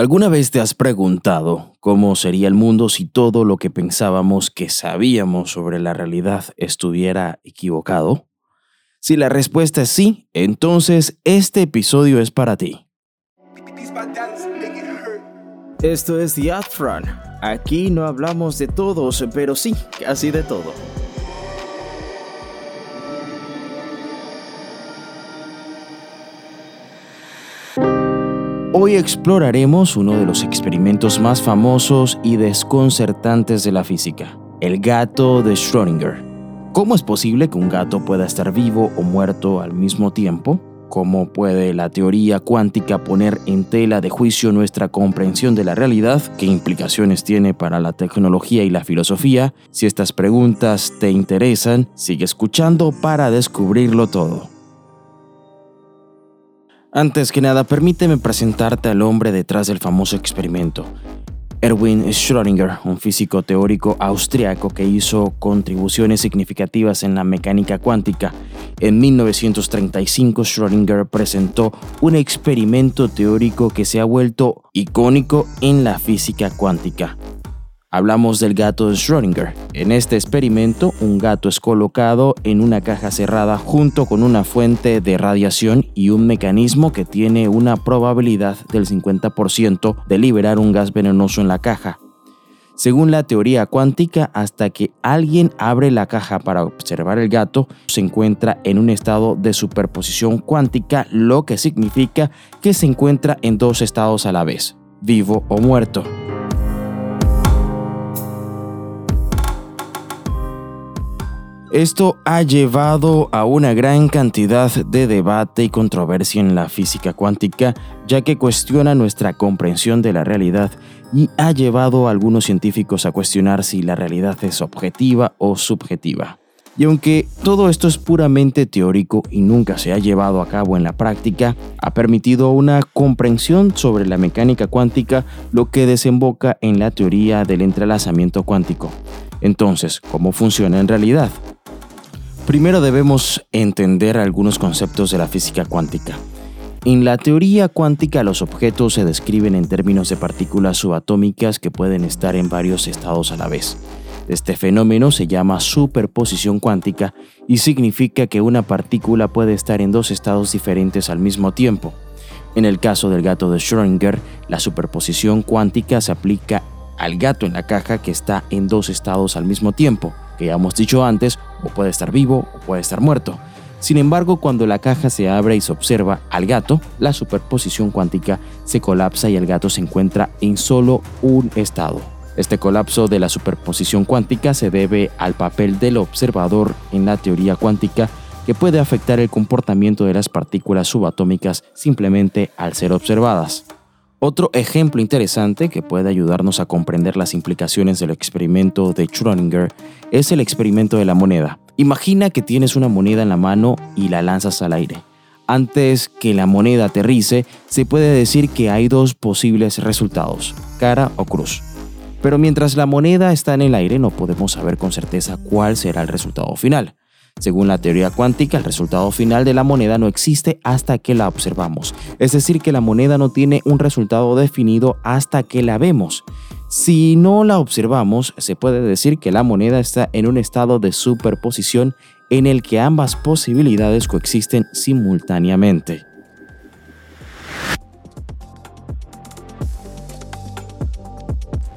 ¿Alguna vez te has preguntado cómo sería el mundo si todo lo que pensábamos que sabíamos sobre la realidad estuviera equivocado? Si la respuesta es sí, entonces este episodio es para ti. Esto es The Front. Aquí no hablamos de todos, pero sí, casi de todo. Hoy exploraremos uno de los experimentos más famosos y desconcertantes de la física, el gato de Schrödinger. ¿Cómo es posible que un gato pueda estar vivo o muerto al mismo tiempo? ¿Cómo puede la teoría cuántica poner en tela de juicio nuestra comprensión de la realidad? ¿Qué implicaciones tiene para la tecnología y la filosofía? Si estas preguntas te interesan, sigue escuchando para descubrirlo todo. Antes que nada, permíteme presentarte al hombre detrás del famoso experimento. Erwin Schrödinger, un físico teórico austriaco que hizo contribuciones significativas en la mecánica cuántica. En 1935, Schrödinger presentó un experimento teórico que se ha vuelto icónico en la física cuántica. Hablamos del gato de Schrödinger. En este experimento, un gato es colocado en una caja cerrada junto con una fuente de radiación y un mecanismo que tiene una probabilidad del 50% de liberar un gas venenoso en la caja. Según la teoría cuántica, hasta que alguien abre la caja para observar el gato, se encuentra en un estado de superposición cuántica, lo que significa que se encuentra en dos estados a la vez, vivo o muerto. Esto ha llevado a una gran cantidad de debate y controversia en la física cuántica, ya que cuestiona nuestra comprensión de la realidad y ha llevado a algunos científicos a cuestionar si la realidad es objetiva o subjetiva. Y aunque todo esto es puramente teórico y nunca se ha llevado a cabo en la práctica, ha permitido una comprensión sobre la mecánica cuántica, lo que desemboca en la teoría del entrelazamiento cuántico. Entonces, ¿cómo funciona en realidad? Primero debemos entender algunos conceptos de la física cuántica. En la teoría cuántica los objetos se describen en términos de partículas subatómicas que pueden estar en varios estados a la vez. Este fenómeno se llama superposición cuántica y significa que una partícula puede estar en dos estados diferentes al mismo tiempo. En el caso del gato de Schrödinger, la superposición cuántica se aplica al gato en la caja que está en dos estados al mismo tiempo que ya hemos dicho antes, o puede estar vivo o puede estar muerto. Sin embargo, cuando la caja se abre y se observa al gato, la superposición cuántica se colapsa y el gato se encuentra en solo un estado. Este colapso de la superposición cuántica se debe al papel del observador en la teoría cuántica que puede afectar el comportamiento de las partículas subatómicas simplemente al ser observadas. Otro ejemplo interesante que puede ayudarnos a comprender las implicaciones del experimento de Schrödinger es el experimento de la moneda. Imagina que tienes una moneda en la mano y la lanzas al aire. Antes que la moneda aterrice, se puede decir que hay dos posibles resultados, cara o cruz. Pero mientras la moneda está en el aire no podemos saber con certeza cuál será el resultado final. Según la teoría cuántica, el resultado final de la moneda no existe hasta que la observamos. Es decir, que la moneda no tiene un resultado definido hasta que la vemos. Si no la observamos, se puede decir que la moneda está en un estado de superposición en el que ambas posibilidades coexisten simultáneamente.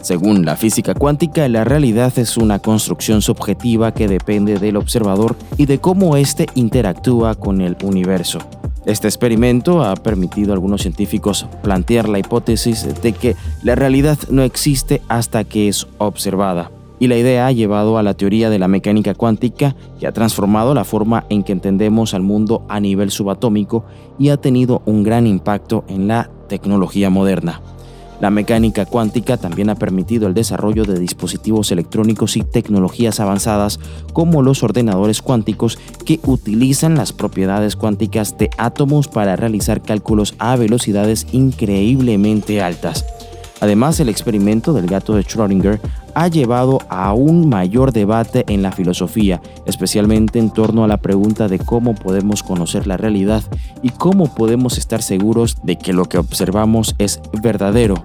Según la física cuántica, la realidad es una construcción subjetiva que depende del observador y de cómo éste interactúa con el universo. Este experimento ha permitido a algunos científicos plantear la hipótesis de que la realidad no existe hasta que es observada. Y la idea ha llevado a la teoría de la mecánica cuántica que ha transformado la forma en que entendemos al mundo a nivel subatómico y ha tenido un gran impacto en la tecnología moderna. La mecánica cuántica también ha permitido el desarrollo de dispositivos electrónicos y tecnologías avanzadas como los ordenadores cuánticos que utilizan las propiedades cuánticas de átomos para realizar cálculos a velocidades increíblemente altas. Además, el experimento del gato de Schrödinger ha llevado a un mayor debate en la filosofía, especialmente en torno a la pregunta de cómo podemos conocer la realidad y cómo podemos estar seguros de que lo que observamos es verdadero.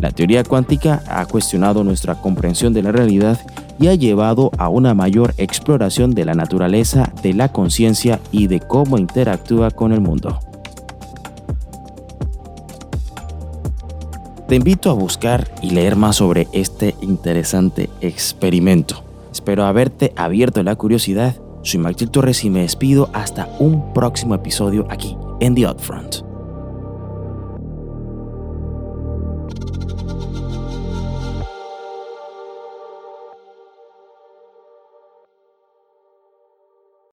La teoría cuántica ha cuestionado nuestra comprensión de la realidad y ha llevado a una mayor exploración de la naturaleza, de la conciencia y de cómo interactúa con el mundo. Te invito a buscar y leer más sobre este interesante experimento. Espero haberte abierto la curiosidad. Soy Martín Torres y me despido hasta un próximo episodio aquí en The Upfront.